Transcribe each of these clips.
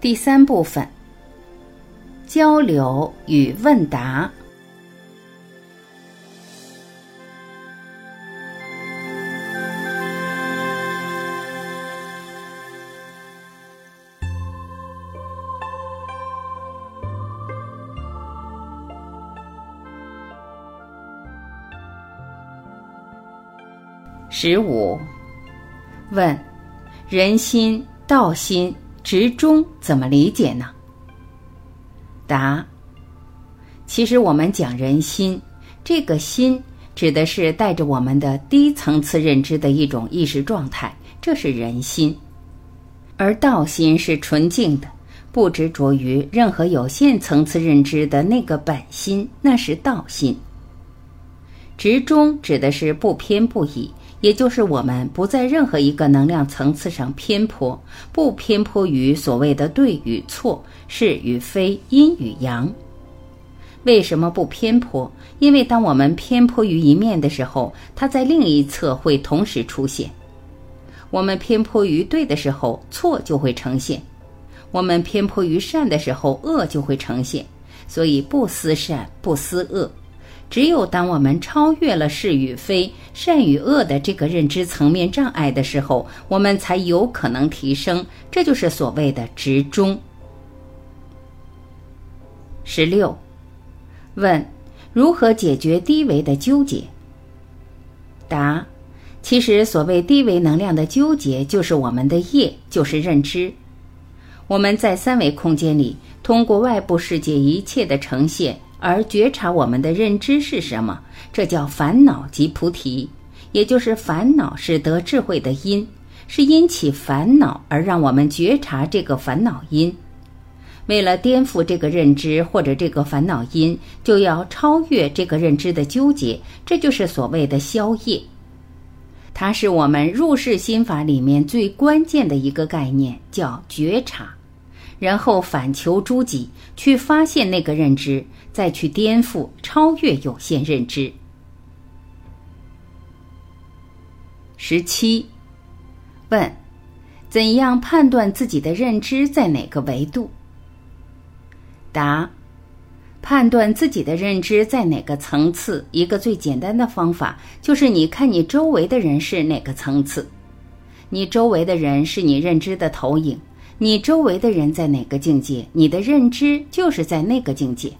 第三部分：交流与问答。十五，问：人心、道心、执中怎么理解呢？答：其实我们讲人心，这个心指的是带着我们的低层次认知的一种意识状态，这是人心；而道心是纯净的，不执着于任何有限层次认知的那个本心，那是道心。执中指的是不偏不倚。也就是我们不在任何一个能量层次上偏颇，不偏颇于所谓的对与错、是与非、阴与阳。为什么不偏颇？因为当我们偏颇于一面的时候，它在另一侧会同时出现。我们偏颇于对的时候，错就会呈现；我们偏颇于善的时候，恶就会呈现。所以不思善，不思恶。只有当我们超越了是与非、善与恶的这个认知层面障碍的时候，我们才有可能提升。这就是所谓的执中。十六，问：如何解决低维的纠结？答：其实所谓低维能量的纠结，就是我们的业，就是认知。我们在三维空间里，通过外部世界一切的呈现。而觉察我们的认知是什么？这叫烦恼即菩提，也就是烦恼是得智慧的因，是因起烦恼而让我们觉察这个烦恼因。为了颠覆这个认知或者这个烦恼因，就要超越这个认知的纠结，这就是所谓的消业。它是我们入世心法里面最关键的一个概念，叫觉察。然后反求诸己，去发现那个认知，再去颠覆、超越有限认知。十七，问：怎样判断自己的认知在哪个维度？答：判断自己的认知在哪个层次，一个最简单的方法就是你看你周围的人是哪个层次，你周围的人是你认知的投影。你周围的人在哪个境界，你的认知就是在那个境界。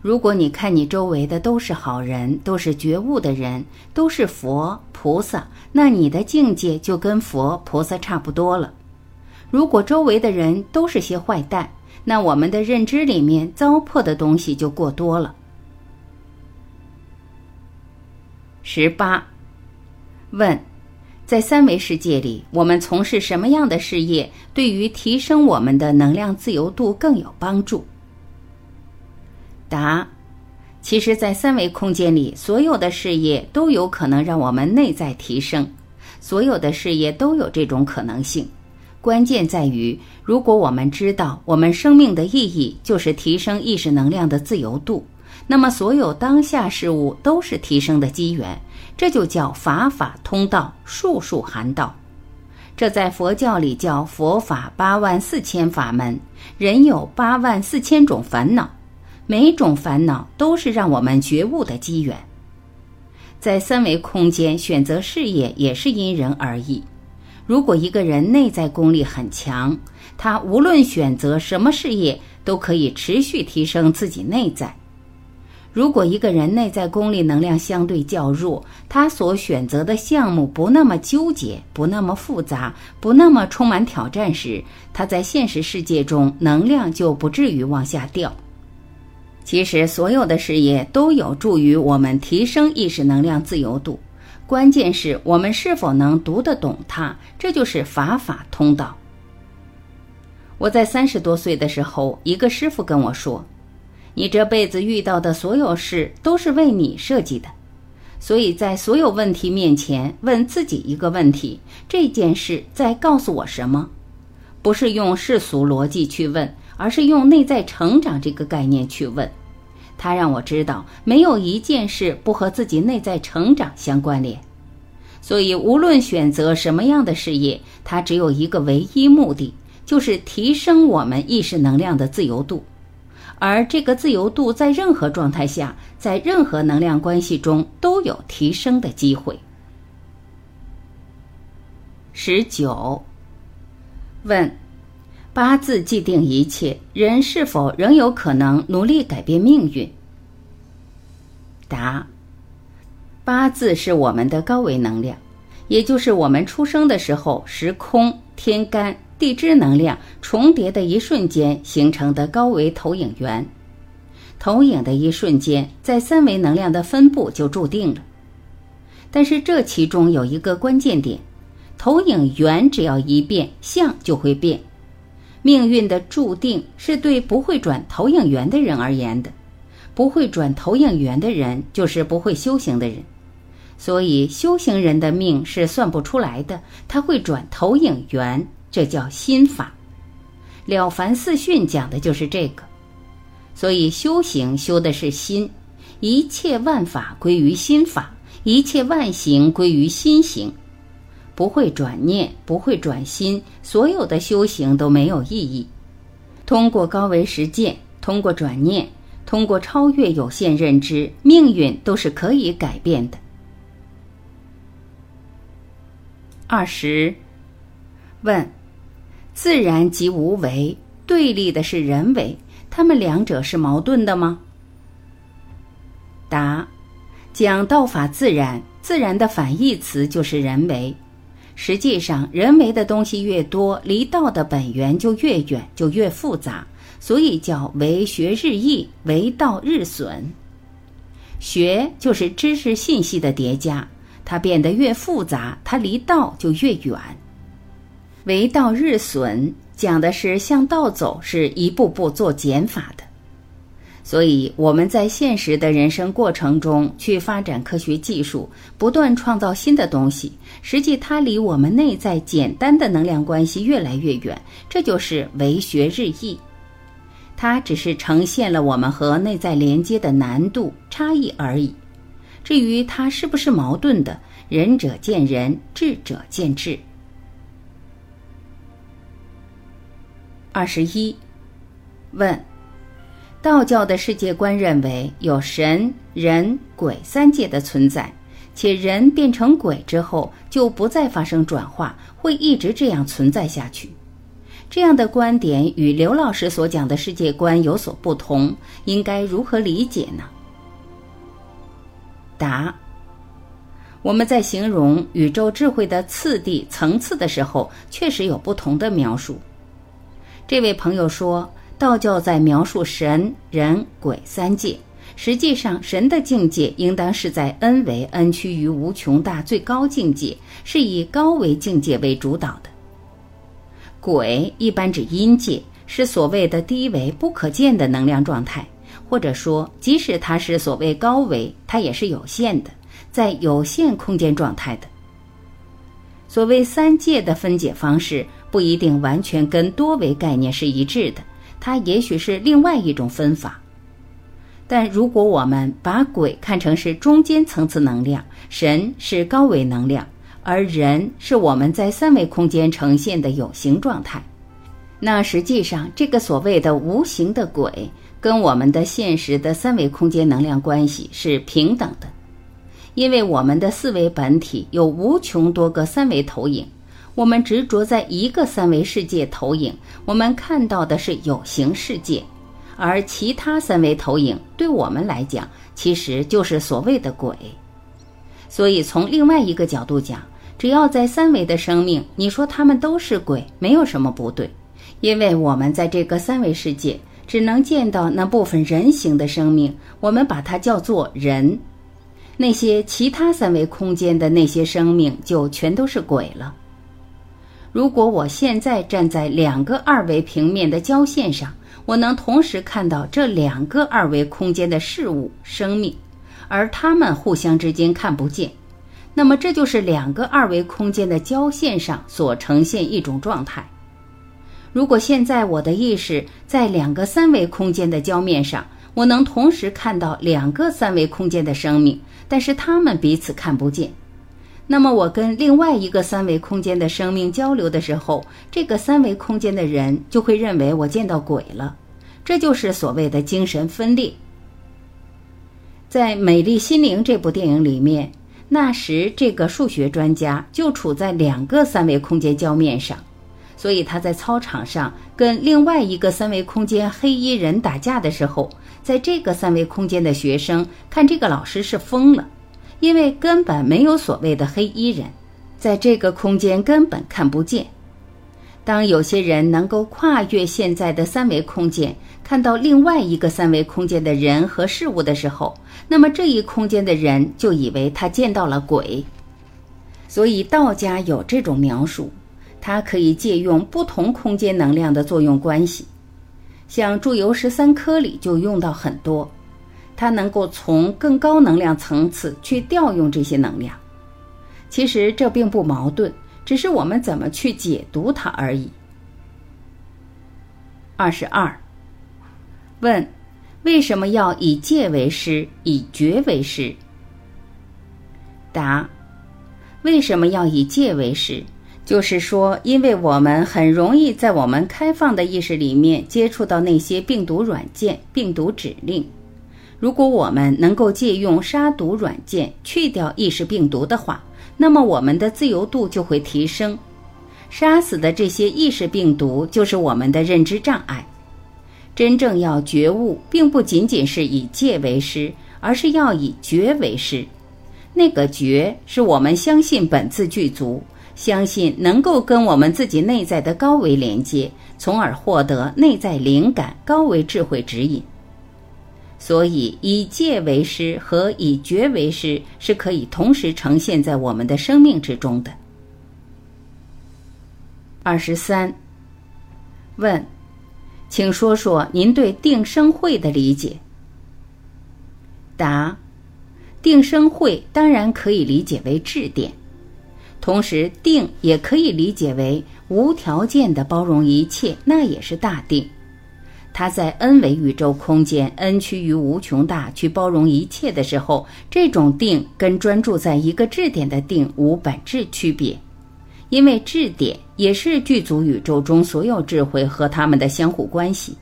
如果你看你周围的都是好人，都是觉悟的人，都是佛菩萨，那你的境界就跟佛菩萨差不多了。如果周围的人都是些坏蛋，那我们的认知里面糟粕的东西就过多了。十八，问。在三维世界里，我们从事什么样的事业，对于提升我们的能量自由度更有帮助？答：其实，在三维空间里，所有的事业都有可能让我们内在提升，所有的事业都有这种可能性。关键在于，如果我们知道我们生命的意义就是提升意识能量的自由度，那么所有当下事物都是提升的机缘。这就叫法法通道，术术含道。这在佛教里叫佛法八万四千法门。人有八万四千种烦恼，每种烦恼都是让我们觉悟的机缘。在三维空间选择事业也是因人而异。如果一个人内在功力很强，他无论选择什么事业，都可以持续提升自己内在。如果一个人内在功力能量相对较弱，他所选择的项目不那么纠结，不那么复杂，不那么充满挑战时，他在现实世界中能量就不至于往下掉。其实，所有的事业都有助于我们提升意识能量自由度，关键是我们是否能读得懂它，这就是法法通道。我在三十多岁的时候，一个师傅跟我说。你这辈子遇到的所有事都是为你设计的，所以在所有问题面前问自己一个问题：这件事在告诉我什么？不是用世俗逻辑去问，而是用内在成长这个概念去问。它让我知道，没有一件事不和自己内在成长相关联。所以，无论选择什么样的事业，它只有一个唯一目的，就是提升我们意识能量的自由度，而这个自由度在任何状态下，在任何能量关系中都有提升的机会。十九，问：八字既定一切，人是否仍有可能努力改变命运？答：八字是我们的高维能量，也就是我们出生的时候，时空、天干、地支能量重叠的一瞬间形成的高维投影源。投影的一瞬间，在三维能量的分布就注定了。但是这其中有一个关键点。投影源只要一变，相就会变。命运的注定是对不会转投影源的人而言的，不会转投影源的人就是不会修行的人。所以修行人的命是算不出来的，他会转投影源，这叫心法。了凡四训讲的就是这个。所以修行修的是心，一切万法归于心法，一切万行归于心行。不会转念，不会转心，所有的修行都没有意义。通过高维实践，通过转念，通过超越有限认知，命运都是可以改变的。二十，问：自然即无为，对立的是人为，他们两者是矛盾的吗？答：讲道法自然，自然的反义词就是人为。实际上，人为的东西越多，离道的本源就越远，就越复杂，所以叫为学日益，为道日损。学就是知识信息的叠加，它变得越复杂，它离道就越远。为道日损，讲的是向道走，是一步步做减法的。所以我们在现实的人生过程中去发展科学技术，不断创造新的东西，实际它离我们内在简单的能量关系越来越远。这就是为学日益，它只是呈现了我们和内在连接的难度差异而已。至于它是不是矛盾的，仁者见仁，智者见智。二十一，问。道教的世界观认为有神、人、鬼三界的存在，且人变成鬼之后就不再发生转化，会一直这样存在下去。这样的观点与刘老师所讲的世界观有所不同，应该如何理解呢？答：我们在形容宇宙智慧的次第层次的时候，确实有不同的描述。这位朋友说。道教在描述神、人、鬼三界，实际上神的境界应当是在 n 为 n 趋于无穷大最高境界，是以高维境界为主导的。鬼一般指阴界，是所谓的低维不可见的能量状态，或者说，即使它是所谓高维，它也是有限的，在有限空间状态的。所谓三界的分解方式，不一定完全跟多维概念是一致的。它也许是另外一种分法，但如果我们把鬼看成是中间层次能量，神是高维能量，而人是我们在三维空间呈现的有形状态，那实际上这个所谓的无形的鬼，跟我们的现实的三维空间能量关系是平等的，因为我们的四维本体有无穷多个三维投影。我们执着在一个三维世界投影，我们看到的是有形世界，而其他三维投影对我们来讲，其实就是所谓的鬼。所以从另外一个角度讲，只要在三维的生命，你说他们都是鬼，没有什么不对，因为我们在这个三维世界只能见到那部分人形的生命，我们把它叫做人。那些其他三维空间的那些生命，就全都是鬼了。如果我现在站在两个二维平面的交线上，我能同时看到这两个二维空间的事物、生命，而它们互相之间看不见。那么，这就是两个二维空间的交线上所呈现一种状态。如果现在我的意识在两个三维空间的交面上，我能同时看到两个三维空间的生命，但是他们彼此看不见。那么我跟另外一个三维空间的生命交流的时候，这个三维空间的人就会认为我见到鬼了，这就是所谓的精神分裂。在《美丽心灵》这部电影里面，那时这个数学专家就处在两个三维空间交面上，所以他在操场上跟另外一个三维空间黑衣人打架的时候，在这个三维空间的学生看这个老师是疯了，因为根本没有所谓的黑衣人，在这个空间根本看不见。当有些人能够跨越现在的三维空间，看到另外一个三维空间的人和事物的时候，那么这一空间的人就以为他见到了鬼。所以道家有这种描述，它可以借用不同空间能量的作用关系，像祝由十三科里就用到很多，它能够从更高能量层次去调用这些能量。其实这并不矛盾。只是我们怎么去解读它而已。二十二，问：为什么要以戒为师，以觉为师？答：为什么要以戒为师？就是说，因为我们很容易在我们开放的意识里面接触到那些病毒软件、病毒指令。如果我们能够借用杀毒软件去掉意识病毒的话。那么我们的自由度就会提升，杀死的这些意识病毒就是我们的认知障碍。真正要觉悟，并不仅仅是以戒为师，而是要以觉为师。那个觉是我们相信本自具足，相信能够跟我们自己内在的高维连接，从而获得内在灵感、高维智慧指引。所以，以戒为师和以觉为师是可以同时呈现在我们的生命之中的。二十三，问，请说说您对定生慧的理解。答：定生慧当然可以理解为质点，同时定也可以理解为无条件的包容一切，那也是大定。它在 n 维宇宙空间，n 趋于无穷大，去包容一切的时候，这种定跟专注在一个质点的定无本质区别，因为质点也是具足宇宙中所有智慧和它们的相互关系，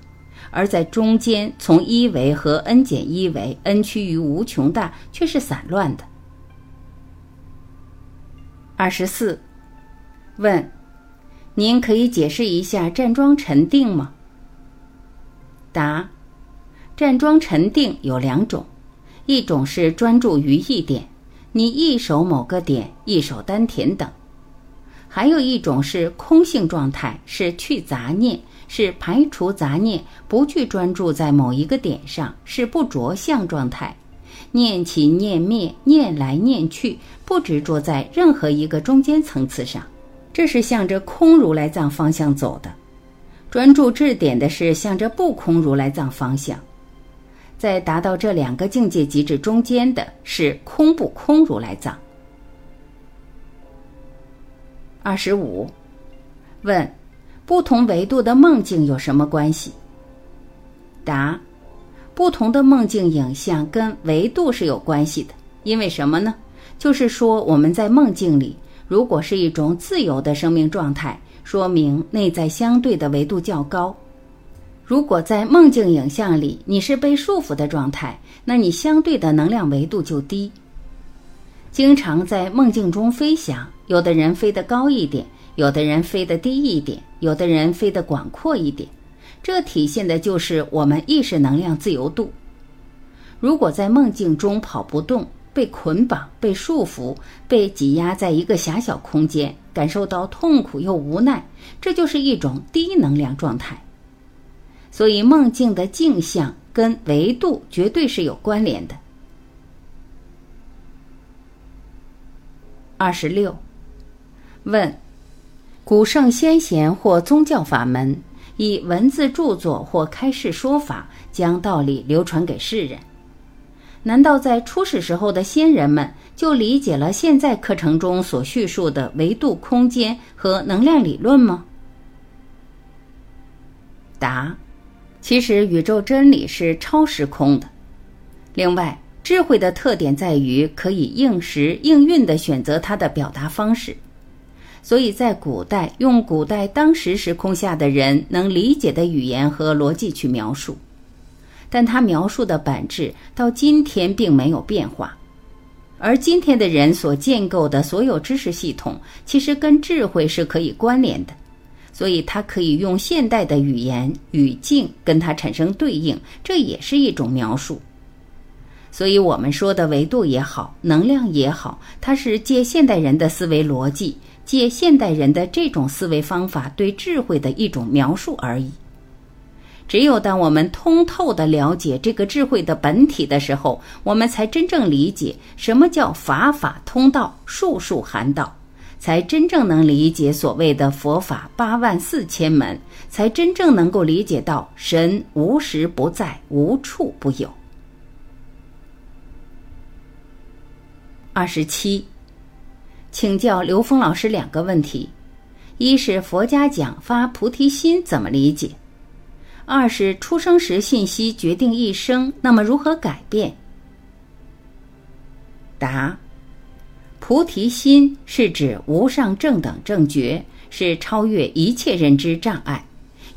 而在中间，从一维和 n 减一维，n 趋于无穷大却是散乱的。二十四，问，您可以解释一下站桩沉定吗？答：站桩沉定有两种，一种是专注于一点，你一手某个点，一手丹田等；还有一种是空性状态，是去杂念，是排除杂念，不去专注在某一个点上，是不着相状态，念起念灭，念来念去，不执着在任何一个中间层次上，这是向着空如来藏方向走的。专注质点的是向着不空如来藏方向，在达到这两个境界极致中间的是空不空如来藏。二十五，问：不同维度的梦境有什么关系？答：不同的梦境影像跟维度是有关系的，因为什么呢？就是说我们在梦境里，如果是一种自由的生命状态。说明内在相对的维度较高。如果在梦境影像里你是被束缚的状态，那你相对的能量维度就低。经常在梦境中飞翔，有的人飞得高一点，有的人飞得低一点，有的人飞得广阔一点，这体现的就是我们意识能量自由度。如果在梦境中跑不动，被捆绑、被束缚、被挤压在一个狭小空间，感受到痛苦又无奈，这就是一种低能量状态。所以，梦境的镜像跟维度绝对是有关联的。二十六，问：古圣先贤或宗教法门，以文字著作或开示说法，将道理流传给世人。难道在初始时候的先人们就理解了现在课程中所叙述的维度空间和能量理论吗？答：其实宇宙真理是超时空的。另外，智慧的特点在于可以应时应运地选择它的表达方式。所以在古代，用古代当时时空下的人能理解的语言和逻辑去描述，但他描述的本质到今天并没有变化。而今天的人所建构的所有知识系统，其实跟智慧是可以关联的，所以它可以用现代的语言语境跟它产生对应，这也是一种描述。所以我们说的维度也好，能量也好，它是借现代人的思维逻辑。借现代人的这种思维方法对智慧的一种描述而已。只有当我们通透的了解这个智慧的本体的时候，我们才真正理解什么叫法法通道，术术含道，才真正能理解所谓的佛法八万四千门，才真正能够理解到神无时不在，无处不有。二十七。请教刘峰老师两个问题：一是佛家讲发菩提心怎么理解；二是出生时信息决定一生，那么如何改变？答：菩提心是指无上正等正觉，是超越一切认知障碍，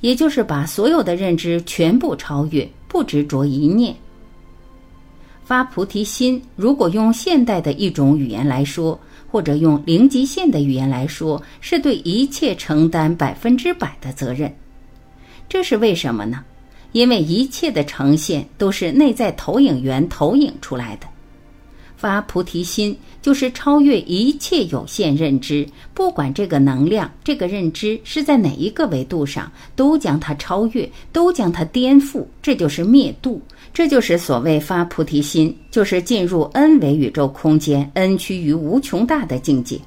也就是把所有的认知全部超越，不执着一念。发菩提心，如果用现代的一种语言来说。或者用零极限的语言来说，是对一切承担百分之百的责任。这是为什么呢？因为一切的呈现都是内在投影源投影出来的。发菩提心就是超越一切有限认知，不管这个能量、这个认知是在哪一个维度上，都将它超越，都将它颠覆，这就是灭度。这就是所谓发菩提心，就是进入 n 维宇宙空间，n 趋于无穷大的境界。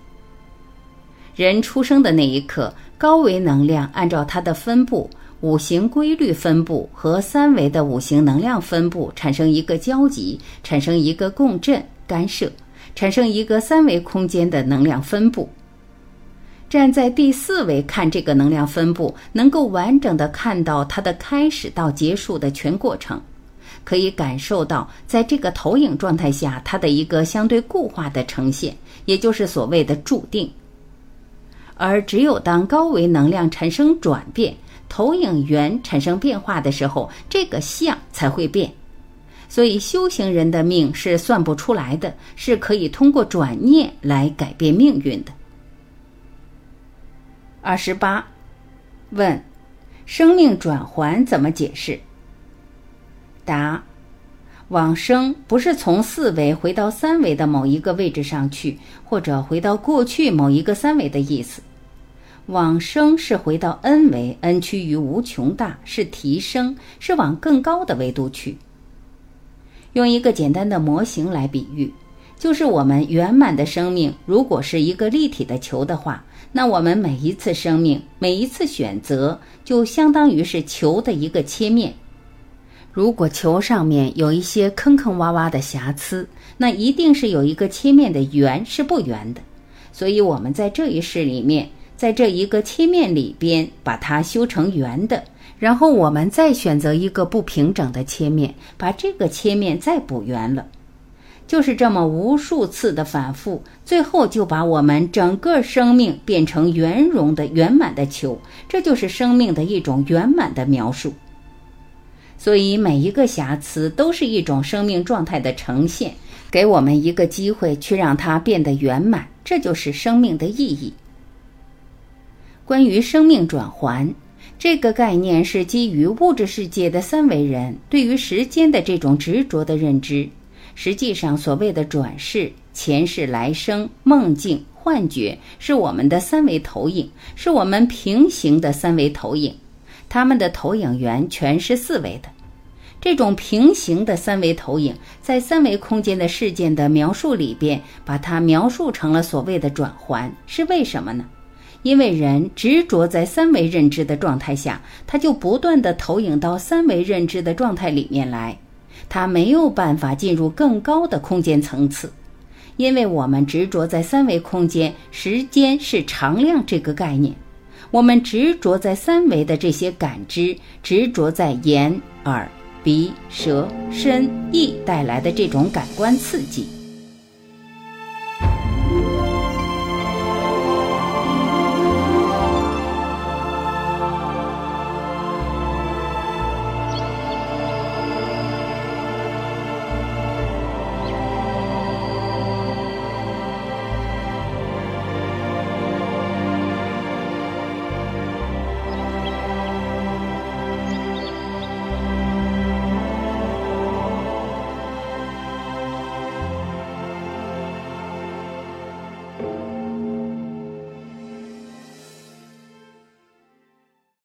人出生的那一刻，高维能量按照它的分布、五行规律分布和三维的五行能量分布产生一个交集，产生一个共振干涉，产生一个三维空间的能量分布。站在第四维看这个能量分布，能够完整的看到它的开始到结束的全过程。可以感受到，在这个投影状态下，它的一个相对固化的呈现，也就是所谓的注定。而只有当高维能量产生转变，投影源产生变化的时候，这个相才会变。所以，修行人的命是算不出来的，是可以通过转念来改变命运的。二十八，问：生命转环怎么解释？答：往生不是从四维回到三维的某一个位置上去，或者回到过去某一个三维的意思。往生是回到 n 维，n 趋于无穷大，是提升，是往更高的维度去。用一个简单的模型来比喻，就是我们圆满的生命如果是一个立体的球的话，那我们每一次生命，每一次选择，就相当于是球的一个切面。如果球上面有一些坑坑洼洼的瑕疵，那一定是有一个切面的圆是不圆的。所以，我们在这一世里面，在这一个切面里边把它修成圆的，然后我们再选择一个不平整的切面，把这个切面再补圆了，就是这么无数次的反复，最后就把我们整个生命变成圆融的圆满的球。这就是生命的一种圆满的描述。所以每一个瑕疵都是一种生命状态的呈现，给我们一个机会去让它变得圆满，这就是生命的意义。关于生命转环这个概念，是基于物质世界的三维人对于时间的这种执着的认知。实际上，所谓的转世、前世、来生、梦境、幻觉，是我们的三维投影，是我们平行的三维投影。他们的投影源全是四维的，这种平行的三维投影，在三维空间的事件的描述里边，把它描述成了所谓的转环，是为什么呢？因为人执着在三维认知的状态下，他就不断的投影到三维认知的状态里面来，他没有办法进入更高的空间层次，因为我们执着在三维空间，时间是常量这个概念。我们执着在三维的这些感知，执着在眼、耳、鼻、舌、身、意带来的这种感官刺激。